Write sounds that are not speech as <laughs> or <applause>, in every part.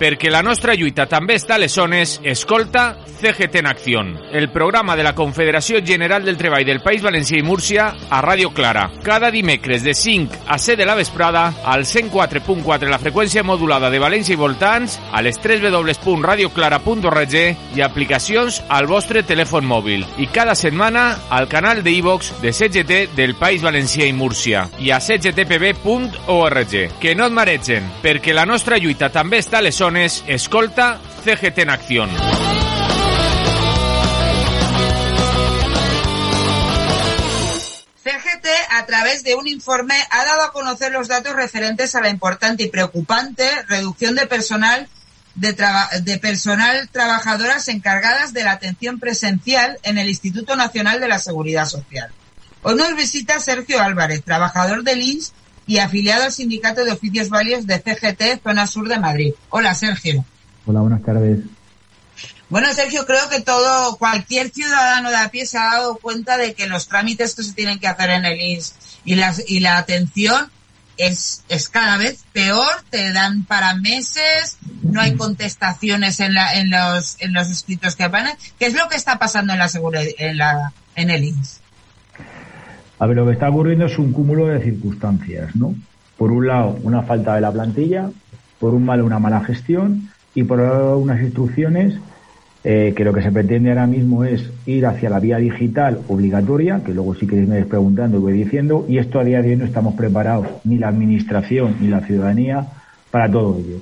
Perquè la nostra lluita també està a les zones, escolta CGT en Acció, el programa de la Confederació General del Treball del País Valencià i Múrcia a Ràdio Clara. Cada dimecres de 5 a 7 de la vesprada al 104.4 la freqüència modulada de València i voltants, a les 3 www.radioclara.org i aplicacions al vostre telèfon mòbil. I cada setmana al canal de iVox de CGT del País Valencià i Múrcia i a cgtpb.org. Que no et maregen, perquè la nostra lluita també està escolta CGT en Acció. CGT, a través de un informe, ha dado a conocer los datos referentes a la importante y preocupante reducción de personal de, de, personal trabajadoras encargadas de la atención presencial en el Instituto Nacional de la Seguridad Social. Hoy nos visita Sergio Álvarez, trabajador del INS y afiliado al Sindicato de Oficios Válidos de CGT, Zona Sur de Madrid. Hola, Sergio. Hola, buenas tardes. Bueno, Sergio, creo que todo, cualquier ciudadano de a pie se ha dado cuenta de que los trámites que se tienen que hacer en el INS y, las, y la atención es, es cada vez peor, te dan para meses, no hay contestaciones en, la, en, los, en los escritos que van. ¿Qué es lo que está pasando en la, en la en el INS? A ver, lo que está ocurriendo es un cúmulo de circunstancias, ¿no? Por un lado, una falta de la plantilla, por un lado, una mala gestión y por otro unas instrucciones eh, que lo que se pretende ahora mismo es ir hacia la vía digital obligatoria, que luego si queréis me vais preguntando voy diciendo, y esto a día de hoy no estamos preparados, ni la administración ni la ciudadanía, para todo ello.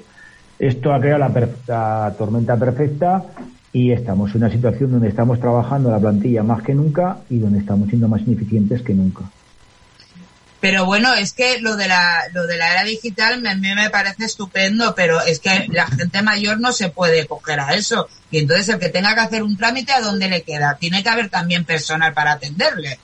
Esto ha creado la tormenta perfecta y estamos en una situación donde estamos trabajando la plantilla más que nunca y donde estamos siendo más ineficientes que nunca. Pero bueno, es que lo de la, lo de la era digital a mí me parece estupendo, pero es que la gente mayor no se puede coger a eso. Y entonces el que tenga que hacer un trámite, ¿a dónde le queda? Tiene que haber también personal para atenderle.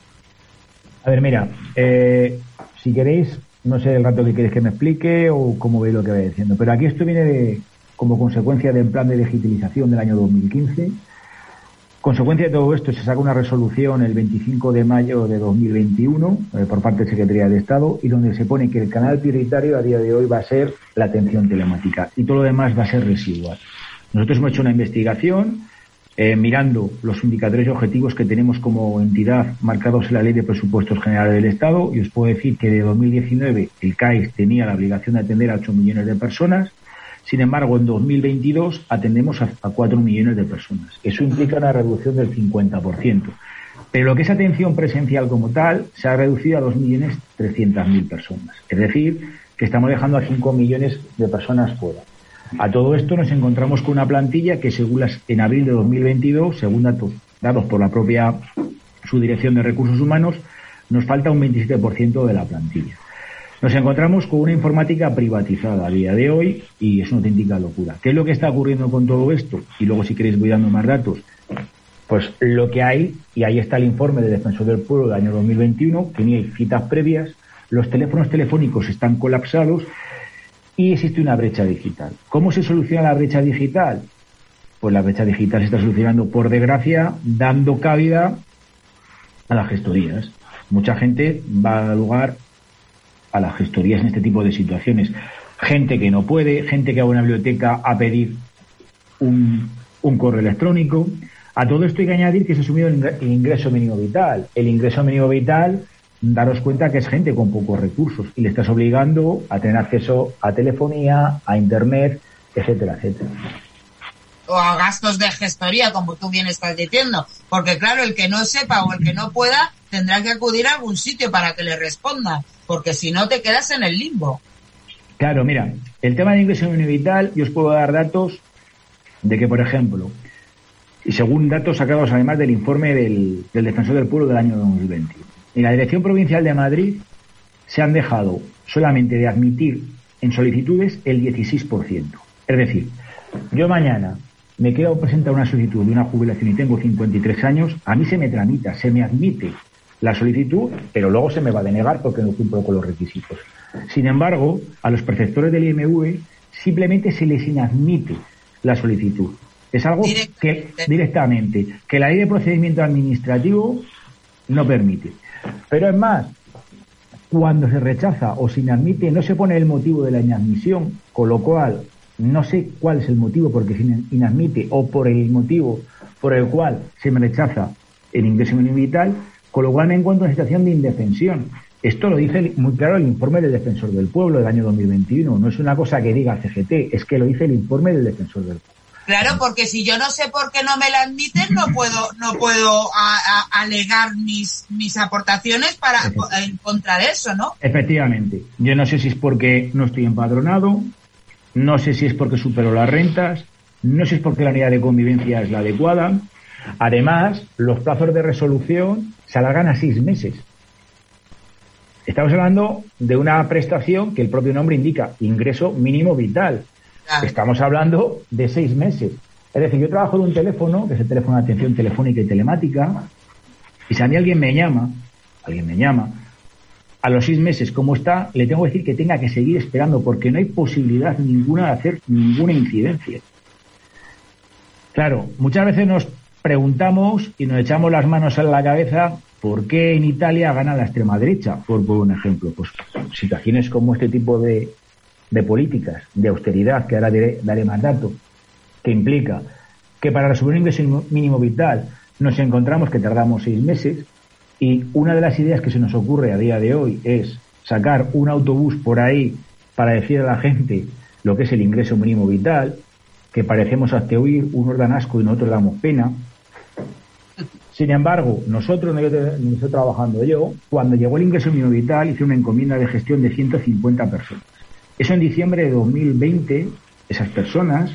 A ver, mira, eh, si queréis, no sé el rato que queréis que me explique o cómo veis lo que voy diciendo, pero aquí esto viene de, como consecuencia del plan de digitalización del año 2015. Consecuencia de todo esto, se saca una resolución el 25 de mayo de 2021 eh, por parte de Secretaría de Estado y donde se pone que el canal prioritario a día de hoy va a ser la atención telemática y todo lo demás va a ser residual. Nosotros hemos hecho una investigación eh, mirando los indicadores y objetivos que tenemos como entidad marcados en la Ley de Presupuestos Generales del Estado y os puedo decir que de 2019 el CAIS tenía la obligación de atender a 8 millones de personas sin embargo, en 2022 atendemos a, a 4 millones de personas. Eso implica una reducción del 50%. Pero lo que es atención presencial como tal se ha reducido a 2.300.000 personas. Es decir, que estamos dejando a 5 millones de personas fuera. A todo esto nos encontramos con una plantilla que según las, en abril de 2022, según datos dados por la propia Subdirección de Recursos Humanos, nos falta un 27% de la plantilla. Nos encontramos con una informática privatizada a día de hoy y es una auténtica locura. ¿Qué es lo que está ocurriendo con todo esto? Y luego, si queréis, voy dando más datos. Pues lo que hay, y ahí está el informe del Defensor del Pueblo del año 2021, que ni hay citas previas, los teléfonos telefónicos están colapsados y existe una brecha digital. ¿Cómo se soluciona la brecha digital? Pues la brecha digital se está solucionando, por desgracia, dando cabida a las gestorías. Mucha gente va a lugar a las gestorías en este tipo de situaciones. Gente que no puede, gente que va a una biblioteca a pedir un, un correo electrónico. A todo esto hay que añadir que se ha asumido el ingreso mínimo vital. El ingreso mínimo vital, daros cuenta que es gente con pocos recursos y le estás obligando a tener acceso a telefonía, a internet, etcétera, etcétera o a gastos de gestoría, como tú bien estás diciendo. Porque claro, el que no sepa o el que no pueda tendrá que acudir a algún sitio para que le responda, porque si no te quedas en el limbo. Claro, mira, el tema de ingreso mínimo vital, yo os puedo dar datos de que, por ejemplo, y según datos sacados además del informe del, del Defensor del Pueblo del año 2020, en la Dirección Provincial de Madrid se han dejado solamente de admitir en solicitudes el 16%. Es decir, yo mañana me quiero presentar una solicitud de una jubilación y tengo 53 años, a mí se me tramita, se me admite la solicitud, pero luego se me va a denegar porque no cumplo con los requisitos. Sin embargo, a los preceptores del IMV simplemente se les inadmite la solicitud. Es algo que directamente, que la ley de procedimiento administrativo no permite. Pero es más, cuando se rechaza o se inadmite, no se pone el motivo de la inadmisión, con lo cual no sé cuál es el motivo porque se inadmite o por el motivo por el cual se me rechaza el ingreso mínimo vital, con lo cual me encuentro en situación de indefensión. Esto lo dice muy claro el informe del Defensor del Pueblo del año 2021. No es una cosa que diga CGT, es que lo dice el informe del Defensor del Pueblo. Claro, porque si yo no sé por qué no me la admiten, no puedo, no puedo alegar mis, mis aportaciones para en contra de eso, ¿no? Efectivamente. Yo no sé si es porque no estoy empadronado, no sé si es porque supero las rentas, no sé si es porque la unidad de convivencia es la adecuada. Además, los plazos de resolución se alargan a seis meses. Estamos hablando de una prestación que el propio nombre indica, ingreso mínimo vital. Estamos hablando de seis meses. Es decir, yo trabajo de un teléfono, que es el teléfono de atención telefónica y telemática, y si a mí alguien me llama, alguien me llama, a los seis meses, como está, le tengo que decir que tenga que seguir esperando, porque no hay posibilidad ninguna de hacer ninguna incidencia. Claro, muchas veces nos preguntamos y nos echamos las manos en la cabeza por qué en Italia gana la extrema derecha, por, por un ejemplo. Pues situaciones como este tipo de, de políticas de austeridad, que ahora daré más datos, que implica que para resolver un ingreso mínimo vital nos encontramos que tardamos seis meses y una de las ideas que se nos ocurre a día de hoy es sacar un autobús por ahí para decir a la gente lo que es el ingreso mínimo vital, que parecemos hasta oír, unos dan asco y nosotros damos pena. Sin embargo, nosotros, no estoy trabajando yo, cuando llegó el ingreso mínimo vital hice una encomienda de gestión de 150 personas. Eso en diciembre de 2020, esas personas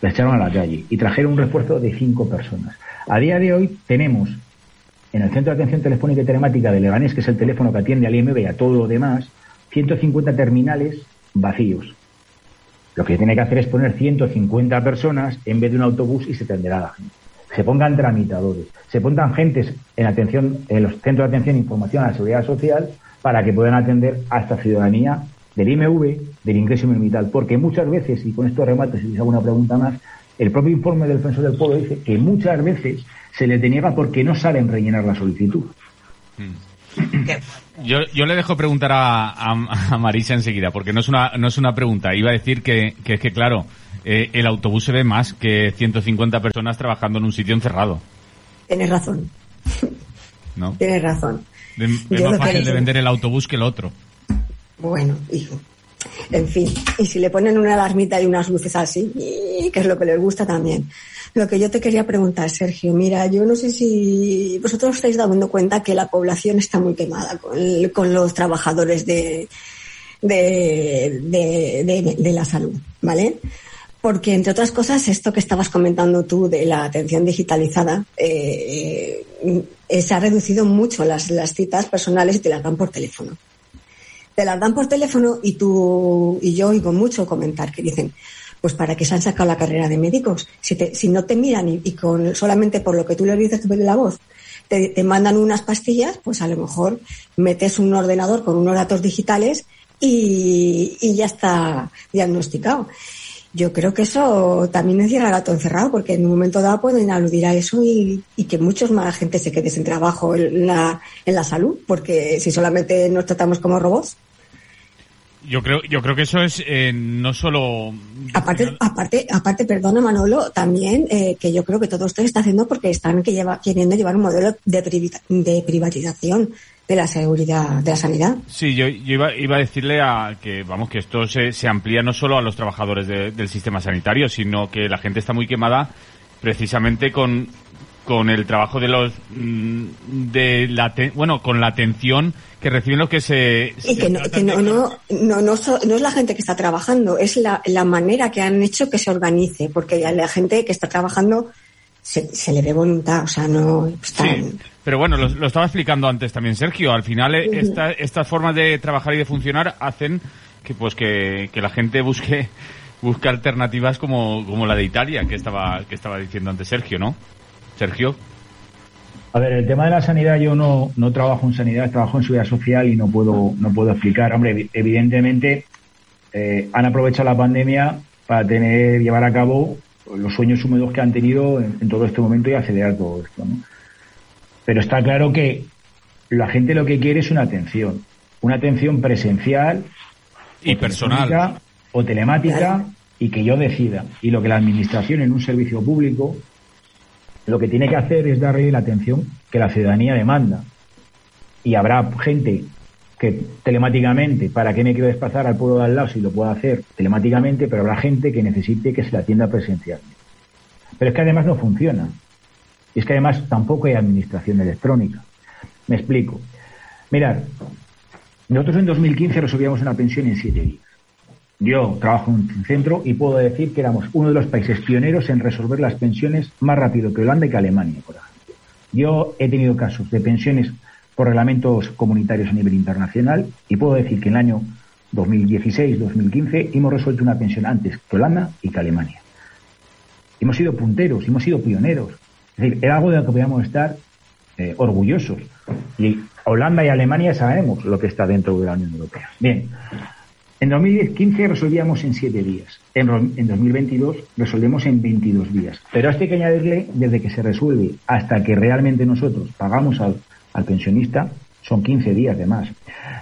las echaron a la calle y trajeron un refuerzo de cinco personas. A día de hoy tenemos en el Centro de Atención Telefónica y Telemática de Leganés, que es el teléfono que atiende al IMB y a todo lo demás, 150 terminales vacíos. Lo que tiene que hacer es poner 150 personas en vez de un autobús y se tenderá la gente. Se pongan tramitadores, se pongan gentes en atención, en los centros de atención e información a la seguridad social para que puedan atender a esta ciudadanía del IMV, del ingreso mínimo vital, porque muchas veces, y con esto remato si les hago una pregunta más, el propio informe del defensor del pueblo dice que muchas veces se le deniega porque no saben rellenar la solicitud. Yo, yo le dejo preguntar a, a, Marisa enseguida, porque no es una, no es una pregunta. Iba a decir que, que es que, claro, eh, el autobús se ve más que 150 personas trabajando en un sitio encerrado. Tienes razón. ¿No? Tienes razón. Es más fácil de vender el autobús que el otro. Bueno, hijo. En fin, y si le ponen una alarmita y unas luces así, que es lo que les gusta también. Lo que yo te quería preguntar, Sergio, mira, yo no sé si vosotros estáis dando cuenta que la población está muy quemada con, los trabajadores de, de, la salud, ¿vale? Porque, entre otras cosas, esto que estabas comentando tú de la atención digitalizada, eh, eh, se ha reducido mucho las, las citas personales y te las dan por teléfono te las dan por teléfono y tú y yo oigo mucho comentar que dicen, pues para que se han sacado la carrera de médicos. Si, si no te miran y, con solamente por lo que tú le dices de la voz, te, mandan unas pastillas, pues a lo mejor metes un ordenador con unos datos digitales y, ya está diagnosticado. Yo creo que eso también encierra gato encerrado, porque en un momento dado pueden aludir a eso y, que muchos más gente se quede sin trabajo en la, en la salud, porque si solamente nos tratamos como robots. Yo creo, yo creo que eso es eh, no solo. Aparte, aparte, aparte, perdona Manolo, también eh, que yo creo que todo esto se está haciendo porque están que lleva, queriendo llevar un modelo de, de privatización de la seguridad, de la sanidad. Sí, yo, yo iba, iba, a decirle a que, vamos, que esto se, se amplía no solo a los trabajadores del sistema sanitario, sino que la gente está muy quemada precisamente con con el trabajo de los mm, de la bueno con la atención que reciben los que se y que, no, no, no, no, no, es la gente que está trabajando es la, la manera que han hecho que se organice porque la gente que está trabajando se, se le ve voluntad o sea no sí, pero bueno lo, estaba explicando antes también Sergio al final eh, estas formas de trabajar y de funcionar hacen que pues que, que la gente busque busque alternativas como, como la de Italia que estaba que estaba diciendo antes Sergio, ¿no? Sergio. A ver, el tema de la sanidad, yo no, no trabajo en sanidad, trabajo en seguridad social y no puedo, no puedo explicar. Hombre, evidentemente eh, han aprovechado la pandemia para tener, llevar a cabo los sueños húmedos que han tenido en, todo este momento y acelerar todo esto. ¿no? Pero está claro que la gente lo que quiere es una atención, una atención presencial y personal o telemática y que yo decida. Y lo que la administración en un servicio público lo que tiene que hacer es darle la atención que la ciudadanía demanda. Y habrá gente que telemáticamente, ¿para qué me quiero desplazar al pueblo de al lado si lo puedo hacer telemáticamente? Pero habrá gente que necesite que se la atienda presencialmente. Pero es que además no funciona. Y es que además tampoco hay administración electrónica. Me explico. Mirad, nosotros en 2015 resolvíamos una pensión en siete días. Yo trabajo en un centro y puedo decir que éramos uno de los países pioneros en resolver las pensiones más rápido que Holanda y que Alemania, por ejemplo. Yo he tenido casos de pensiones por reglamentos comunitarios a nivel internacional y puedo decir que en el año 2016-2015 hemos resuelto una pensión antes que Holanda y que Alemania. Hemos sido punteros, hemos sido pioneros. Es decir, era algo de lo que podíamos estar eh, orgullosos. Y Holanda y Alemania sabemos lo que está dentro de la Unión Europea. Bien, en 2015 resolvíamos en 7 días. En, 2022 resolvemos en 22 días. Pero esto hay que añadirle, desde que se resuelve hasta que realmente nosotros pagamos al, pensionista, son 15 días de más.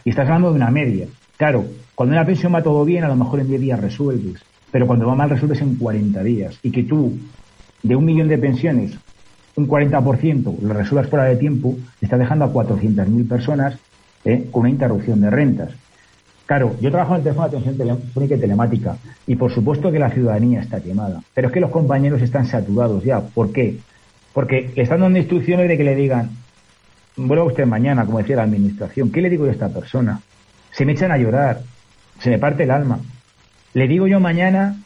Y estás hablando de una media. Claro, cuando en la pensión va todo bien, a lo mejor en 10 días resuelves. Pero cuando va mal, resuelves en 40 días. Y que tú, de un millón de pensiones, un 40% lo resuelvas fuera de tiempo, estás dejando a 400.000 personas eh, con una interrupción de rentas. Claro, yo trabajo en el teléfono de atención telefónica y telemática y por supuesto que la ciudadanía está quemada, pero es que los compañeros están saturados ya. ¿Por qué? Porque están dando instrucciones de que le digan, vuelva usted mañana, como decía la administración, ¿qué le digo yo a esta persona? Se me echan a llorar, se me parte el alma. Le digo yo mañana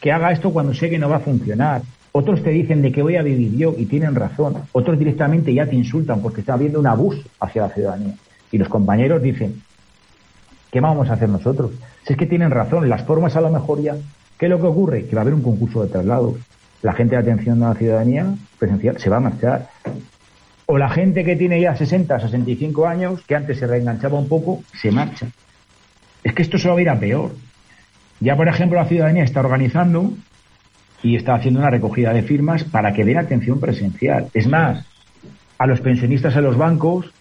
que haga esto cuando sé que no va a funcionar. Otros te dicen de que voy a vivir yo y tienen razón. Otros directamente ya te insultan porque está habiendo un abuso hacia la ciudadanía. Y los compañeros dicen, ¿Qué vamos a hacer nosotros? Si es que tienen razón, las formas a lo mejor ya. ¿Qué es lo que ocurre? Que va a haber un concurso de traslados. La gente de atención a la ciudadanía presencial se va a marchar. O la gente que tiene ya 60, 65 años, que antes se reenganchaba un poco, se marcha. Es que esto se va a ir a peor. Ya, por ejemplo, la ciudadanía está organizando y está haciendo una recogida de firmas para que den atención presencial. Es más, a los pensionistas en los bancos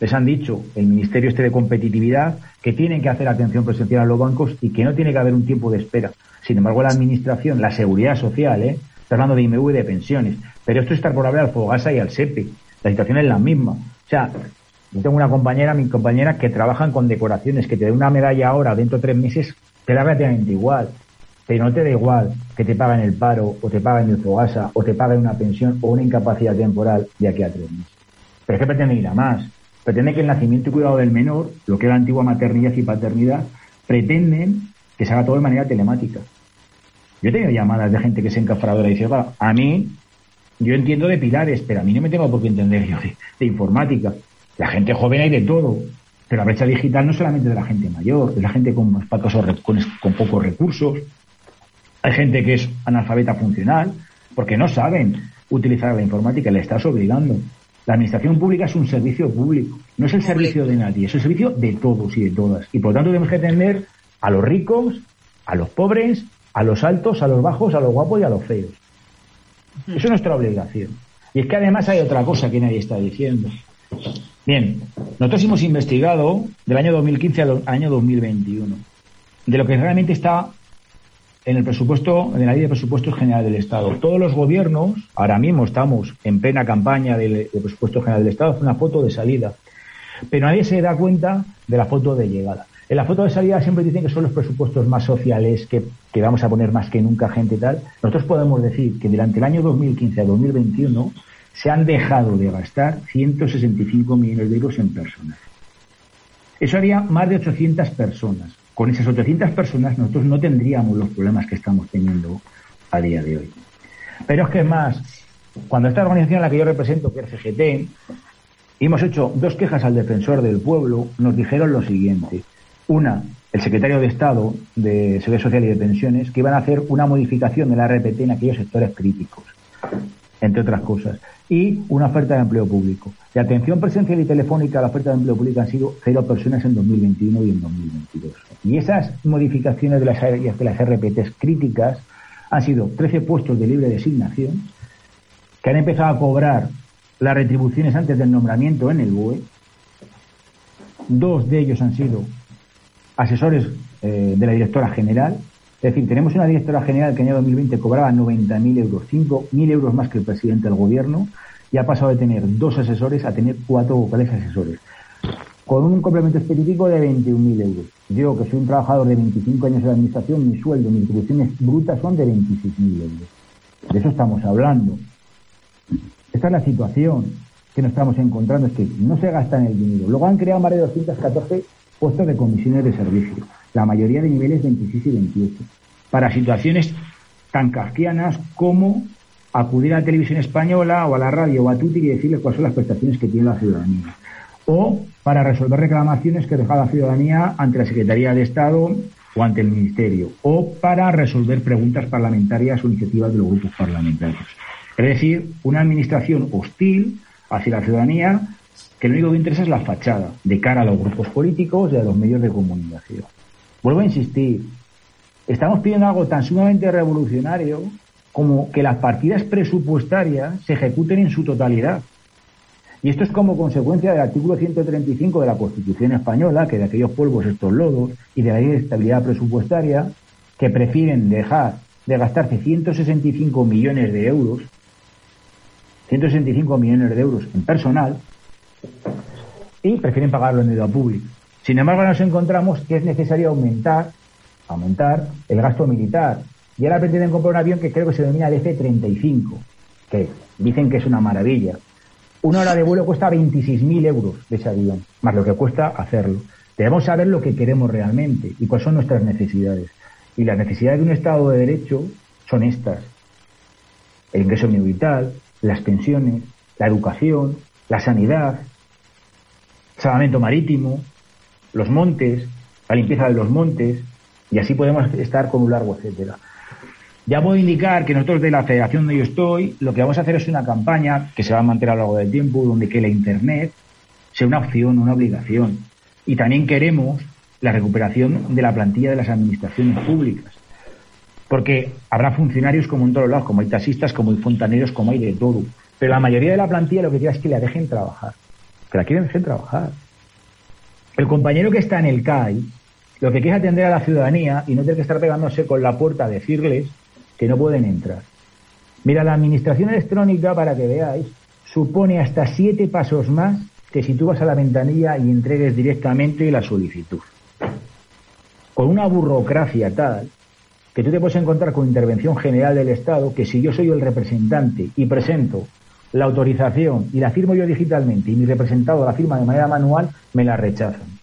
les han dicho el Ministerio este de Competitividad que tienen que hacer atención presencial a los bancos y que no tiene que haber un tiempo de espera. Sin embargo, la Administración, la Seguridad Social, ¿eh? está hablando de IMV y de pensiones, pero esto está por hablar al Fogasa y al SEPE. La situación es la misma. O sea, yo tengo una compañera, mi compañera, que trabajan con decoraciones, que te dé una medalla ahora, dentro de tres meses, te da relativamente igual. Pero no te da igual que te paguen el paro, o te paguen el Fogasa, o te paguen una pensión o una incapacidad temporal de aquí a tres meses. Pero es que pretende ir a más pretende que el nacimiento y cuidado del menor, lo que era la antigua maternidad y paternidad, pretenden que se haga todo de manera telemática. Yo he tenido llamadas de gente que es encafradora y dice, a mí, yo entiendo de pilares, pero a mí no me tengo por qué entender yo de, informática. La gente joven hay de todo, pero la brecha digital no solamente de la gente mayor, es la gente con, con, con pocos recursos. Hay gente que es analfabeta funcional, porque no saben utilizar la informática, le estás obligando. La administración pública es un servicio público, no es el servicio de nadie, es el servicio de todos y de todas. Y por lo tanto tenemos que atender a los ricos, a los pobres, a los altos, a los bajos, a los guapos y a los feos. Eso es nuestra obligación. Y es que además hay otra cosa que nadie está diciendo. Bien, nosotros hemos investigado del año 2015 al año 2021 de lo que realmente está en el presupuesto, en la ley de presupuestos general del Estado. Todos los gobiernos, ahora mismo estamos en plena campaña del, presupuesto general del Estado, es una foto de salida. Pero nadie se da cuenta de la foto de llegada. En la foto de salida siempre dicen que son los presupuestos más sociales, que, que vamos a poner más que nunca gente y tal. Nosotros podemos decir que durante el año 2015 a 2021 se han dejado de gastar 165 millones de euros en personas. Eso haría más de 800 personas con esas 800 personas nosotros no tendríamos los problemas que estamos teniendo a día de hoy. Pero es que más, cuando esta organización a la que yo represento, que es CGT, hemos hecho dos quejas al defensor del pueblo, nos dijeron lo siguiente. Una, el secretario de Estado de Seguridad Social y de Pensiones que iban a hacer una modificación de la RPT en aquellos sectores críticos, entre otras cosas, y una oferta de empleo público. De atención presencial y telefónica, la oferta de empleo público han sido cero personas en 2021 y en 2022. Y esas modificaciones de las, de las RPTs críticas han sido 13 puestos de libre designación que han empezado a cobrar las retribuciones antes del nombramiento en el BUE. Dos de ellos han sido asesores eh, de la directora general. Es decir, tenemos una directora general que en el año 2020 cobraba 90.000 euros, 5.000 euros más que el presidente del gobierno, y ha pasado de tener dos asesores a tener cuatro vocales asesores, con un complemento específico de 21.000 euros. Yo, que soy un trabajador de 25 años la administración, mi sueldo, mis retribuciones brutas son de 26.000 euros. De eso estamos hablando. Esta es la situación que nos estamos encontrando, es que no se gasta en el dinero. Luego han creado más de 214 puestos de comisiones de servicio, la mayoría de niveles 26 y 28, para situaciones tan kafkianas como acudir a la televisión española o a la radio o a Tuti y decirles cuáles son las prestaciones que tiene la ciudadanía. O para resolver reclamaciones que deja la ciudadanía ante la Secretaría de Estado o ante el Ministerio. O para resolver preguntas parlamentarias o iniciativas de los grupos parlamentarios. Es decir, una administración hostil hacia la ciudadanía que lo único que interesa es la fachada de cara a los grupos políticos y a los medios de comunicación. Vuelvo a insistir, estamos pidiendo algo tan sumamente revolucionario como que las partidas presupuestarias se ejecuten en su totalidad. Y esto es como consecuencia del artículo 135 de la Constitución española, que de aquellos polvos estos lodos, y de la ley de estabilidad presupuestaria, que prefieren dejar de gastarse 165 millones de euros, 165 millones de euros en personal, y prefieren pagarlo en deuda pública. Sin embargo, nos encontramos que es necesario aumentar, aumentar el gasto militar. Y ahora pretenden comprar un avión que creo que se denomina el F-35, que dicen que es una maravilla. Una hora de vuelo cuesta 26.000 euros de ese avión, más lo que cuesta hacerlo. Debemos saber lo que queremos realmente y cuáles son nuestras necesidades. Y las necesidades de un Estado de Derecho son estas. El ingreso vital, las pensiones, la educación, la sanidad, salvamento marítimo, los montes, la limpieza de los montes, y así podemos estar con un largo etcétera. Ya puedo indicar que nosotros de la federación donde yo estoy, lo que vamos a hacer es una campaña que se va a mantener a lo largo del tiempo, donde que la Internet sea una opción, una obligación. Y también queremos la recuperación de la plantilla de las administraciones públicas. Porque habrá funcionarios como en todos lados, como hay taxistas, como hay fontaneros, como hay de todo. Pero la mayoría de la plantilla lo que quiere es que la dejen trabajar. Que la quieren dejar trabajar. El compañero que está en el CAI lo que quiere es atender a la ciudadanía y no tener que estar pegándose con la puerta a decirles que no pueden entrar. Mira, la administración electrónica, para que veáis, supone hasta siete pasos más que si tú vas a la ventanilla y entregues directamente la solicitud. Con una burocracia tal que tú te puedes encontrar con intervención general del Estado, que si yo soy el representante y presento la autorización y la firmo yo digitalmente y mi representado la firma de manera manual, me la rechazan.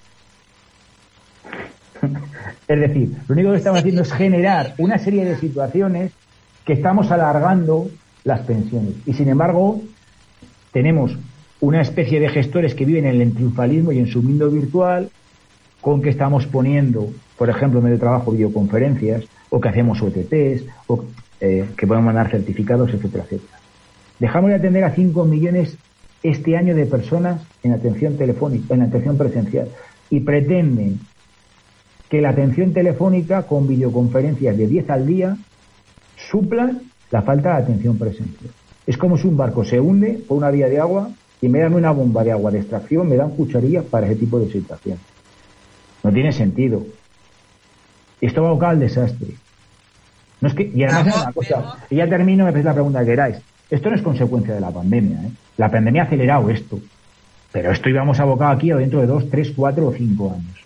<laughs> es decir, lo único que estamos haciendo es generar una serie de situaciones que estamos alargando las pensiones. Y sin embargo, tenemos una especie de gestores que viven en el triunfalismo y en su mundo virtual, con que estamos poniendo, por ejemplo, en medio de trabajo, videoconferencias, o que hacemos OTTs, o eh, que podemos mandar certificados, etcétera, etcétera. Dejamos de atender a 5 millones este año de personas en atención telefónica, en atención presencial, y pretenden que la atención telefónica con videoconferencias de 10 al día supla la falta de atención presencial. Es como si un barco se hunde por una vía de agua y me dan una bomba de agua de extracción, me dan cucharillas para ese tipo de situación. No tiene sentido. Esto va a buscar al desastre. No es que, y además una cosa, y ya termino, me la pregunta que queráis. Esto no es consecuencia de la pandemia. ¿eh? La pandemia ha acelerado esto. Pero esto íbamos abocado aquí a dentro de dos, tres, cuatro o cinco años.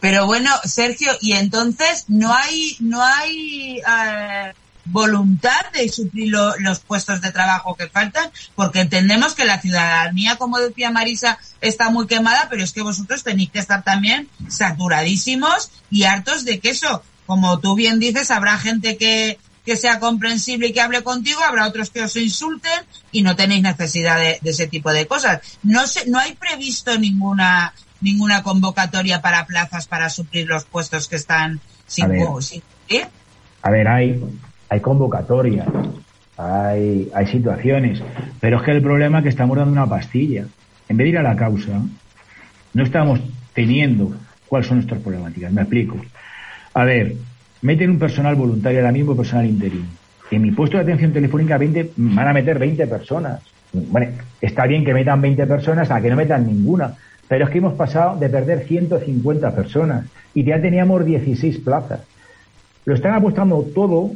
Pero bueno, Sergio, y entonces no hay, no hay eh, voluntad de suplir los puestos de trabajo que faltan, porque entendemos que la ciudadanía, como decía Marisa, está muy quemada, pero es que vosotros tenéis que estar también saturadísimos y hartos de que eso, como tú bien dices, habrá gente que, que sea comprensible y que hable contigo, habrá otros que os insulten y no tenéis necesidad de, ese tipo de cosas. No sé, no hay previsto ninguna ninguna convocatoria para plazas para suplir los puestos que están sin, cumplir? A ver, hay, hay convocatorias, hay, hay situaciones, pero es que el problema es que estamos dando una pastilla. En vez de ir a la causa, no estamos teniendo cuáles son nuestras problemáticas. Me explico. A ver, meten un personal voluntario, ahora mismo personal interino. En mi puesto de atención telefónica 20, van a meter 20 personas. Bueno, está bien que metan 20 personas a que no metan ninguna, pero es que hemos pasado de perder 150 personas y ya teníamos 16 plazas. Lo están apostando todo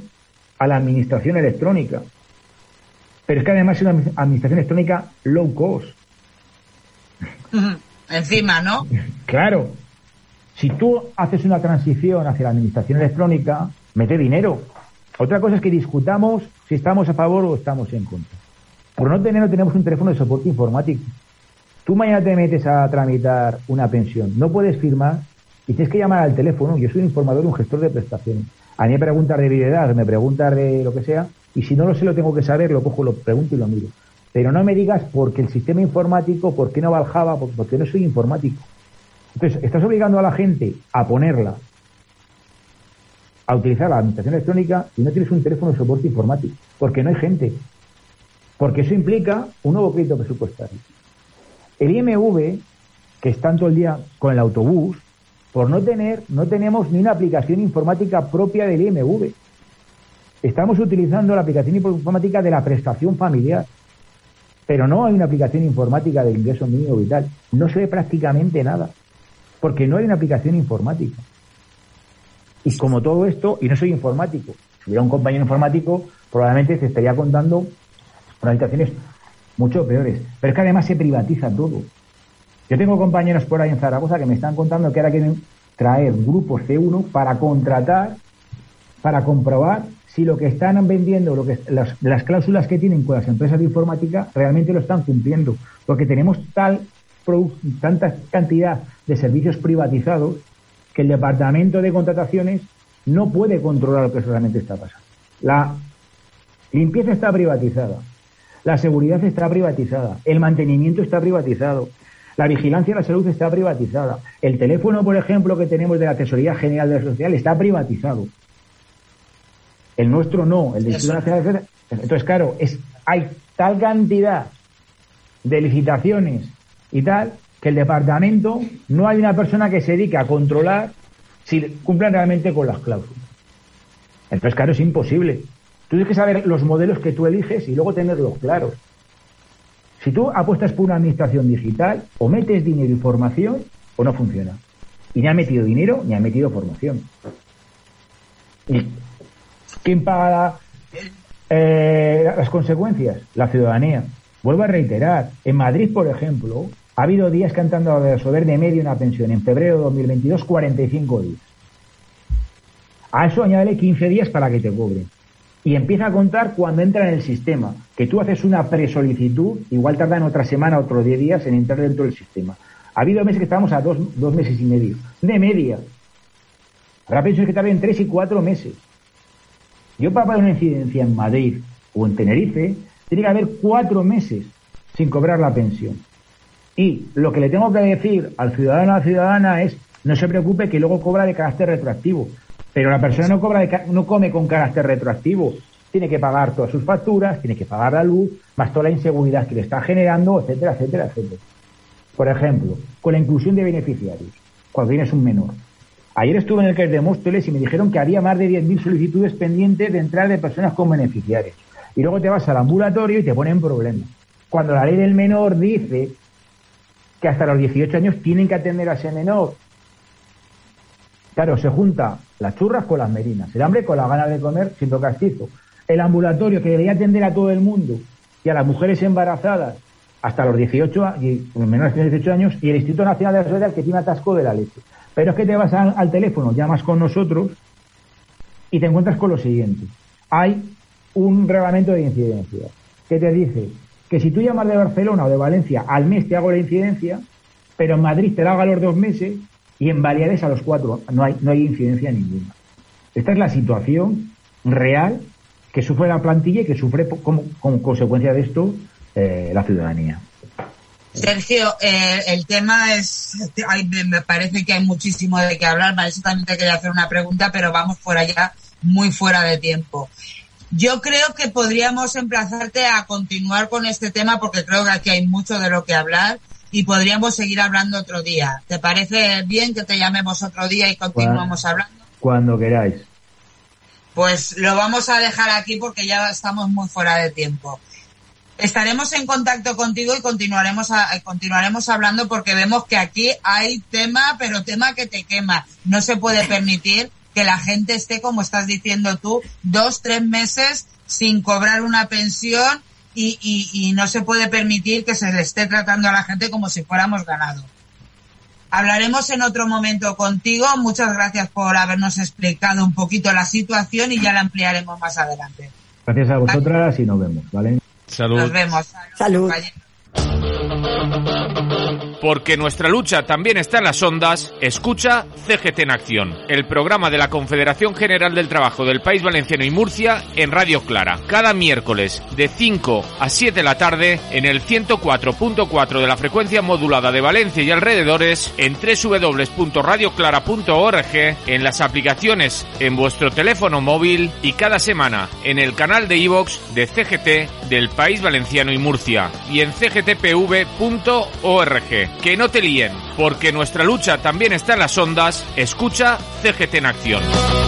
a la administración electrónica. Pero es que además es una administración electrónica low cost. Encima, ¿no? <laughs> Claro. Si tú haces una transición hacia la administración electrónica, mete dinero. Otra cosa es que discutamos si estamos a favor o estamos en contra. Por no tener, no tenemos un teléfono de soporte informático. Tú mañana te metes a tramitar una pensión, no puedes firmar y tienes que llamar al teléfono. Yo soy un informador, un gestor de prestaciones. A mí me preguntas de vida, me preguntas de lo que sea, y si no lo sé, lo tengo que saber, lo cojo, lo pregunto y lo miro. Pero no me digas porque el sistema informático, por qué no Java, porque no soy informático. Entonces, estás obligando a la gente a ponerla, a utilizar la administración electrónica y no tienes un teléfono de soporte informático, porque no hay gente. Porque eso implica un nuevo crédito presupuestario. El IMV, que está todo el día con el autobús, por no tener, no tenemos ni una aplicación informática propia del IMV. Estamos utilizando la aplicación informática de la prestación familiar, pero no hay una aplicación informática del ingreso mínimo vital. No se ve prácticamente nada, porque no hay una aplicación informática. Y como todo esto, y no soy informático, si hubiera un compañero informático, probablemente se estaría contando unas situaciones mucho peores. Pero es que además se privatiza todo. Yo tengo compañeros por ahí en Zaragoza que me están contando que ahora quieren traer grupos C1 para contratar, para comprobar si lo que están vendiendo, lo que las, las cláusulas que tienen con las empresas de informática realmente lo están cumpliendo. Porque tenemos tal tanta cantidad de servicios privatizados que el departamento de contrataciones no puede controlar lo que realmente está pasando. La limpieza está privatizada, la seguridad está privatizada, el mantenimiento está privatizado, la vigilancia de la salud está privatizada, el teléfono, por ejemplo, que tenemos de la Tesorería General de la Social está privatizado. El nuestro no, el de Instituto Nacional de Entonces, claro, es, hay tal cantidad de licitaciones y tal que el departamento no hay una persona que se dedique a controlar si cumplen realmente con las cláusulas. Entonces, claro, es imposible. Tú tienes que saber los modelos que tú eliges y luego tenerlos claros. Si tú apuestas por una administración digital, o metes dinero y formación, o no funciona. Y ni ha metido dinero ni ha metido formación. ¿Y quién paga eh, las consecuencias? La ciudadanía. Vuelvo a reiterar, en Madrid, por ejemplo, ha habido días que han tratado de resolver de medio una pensión. En febrero de 2022, 45 días. A eso añádele 15 días para que te cobren. Y empieza a contar cuando entra en el sistema. Que tú haces una presolicitud, igual tardan otra semana, otros 10 días en entrar dentro del sistema. Ha habido meses que estamos a dos, dos meses y medio. De media. Habrá pensiones que tarden tres y cuatro meses. Yo para pagar una incidencia en Madrid o en Tenerife, tiene que haber cuatro meses sin cobrar la pensión. Y lo que le tengo que decir al ciudadano o a la ciudadana es, no se preocupe que luego cobra de carácter retroactivo. Pero la persona no, cobra no come con carácter retroactivo. Tiene que pagar todas sus facturas, tiene que pagar la luz, más toda la inseguridad que le está generando, etcétera, etcétera, etcétera. Por ejemplo, con la inclusión de beneficiarios, cuando tienes un menor. Ayer estuve en el que de Móstoles y me dijeron que había más de 10.000 solicitudes pendientes de entrada de personas con beneficiarios y luego te vas al ambulatorio y te ponen problemas. Cuando la ley del menor dice que hasta los 18 años tienen que atender a ese menor. Claro, se junta las churras con las merinas, el hambre con la ganas de comer siendo castizo. El ambulatorio que debería atender a todo el mundo y a las mujeres embarazadas hasta los 18 y menores de 18 años y el Instituto Nacional de la Seguridad que tiene atasco de la leche. Pero es que te vas al teléfono, llamas con nosotros y te encuentras con lo siguiente. Hay un reglamento de incidencia que te dice que si tú llamas de Barcelona o de Valencia al mes te hago la incidencia, pero en Madrid te la hago a los dos meses y en Baleares a los cuatro. No hay, no hay incidencia ninguna. Esta es la situación real que sufre la plantilla y que sufre como, consecuencia de esto eh, la ciudadanía. Sergio, eh, el tema es, me parece que hay muchísimo de qué hablar, para eso también te quería hacer una pregunta, pero vamos fuera ya, muy fuera de tiempo. Yo creo que podríamos emplazarte a continuar con este tema porque creo que aquí hay mucho de lo que hablar y podríamos seguir hablando otro día. ¿Te parece bien que te llamemos otro día y continuamos hablando? Cuando queráis. Pues lo vamos a dejar aquí porque ya estamos muy fuera de tiempo. Estaremos en contacto contigo y continuaremos continuaremos hablando porque vemos que aquí hay tema, pero tema que te quema. No se puede permitir que la gente esté, como estás diciendo tú, dos, tres meses sin cobrar una pensión y, y, no se puede permitir que se le esté tratando a la gente como si fuéramos ganado. Hablaremos en otro momento contigo. Muchas gracias por habernos explicado un poquito la situación y ya la ampliaremos más adelante. Gracias a vosotras y nos vemos, ¿vale? Salud. Nos vemos. Salud. Porque nuestra lucha también está en las ondas, escucha CGT en Acción, el programa de la Confederación General del Trabajo del País Valenciano y Murcia en Radio Clara, cada miércoles de 5 a 7 de la tarde en el 104.4 de la frecuencia modulada de Valencia y alrededores, en www.radioclara.org, en las aplicaciones en vuestro teléfono móvil y cada semana en el canal de iVox de CGT del País Valenciano y Murcia y en cgtpv.org. Que no te líen, porque nuestra lucha también está en las ondas. Escucha CGT en acción.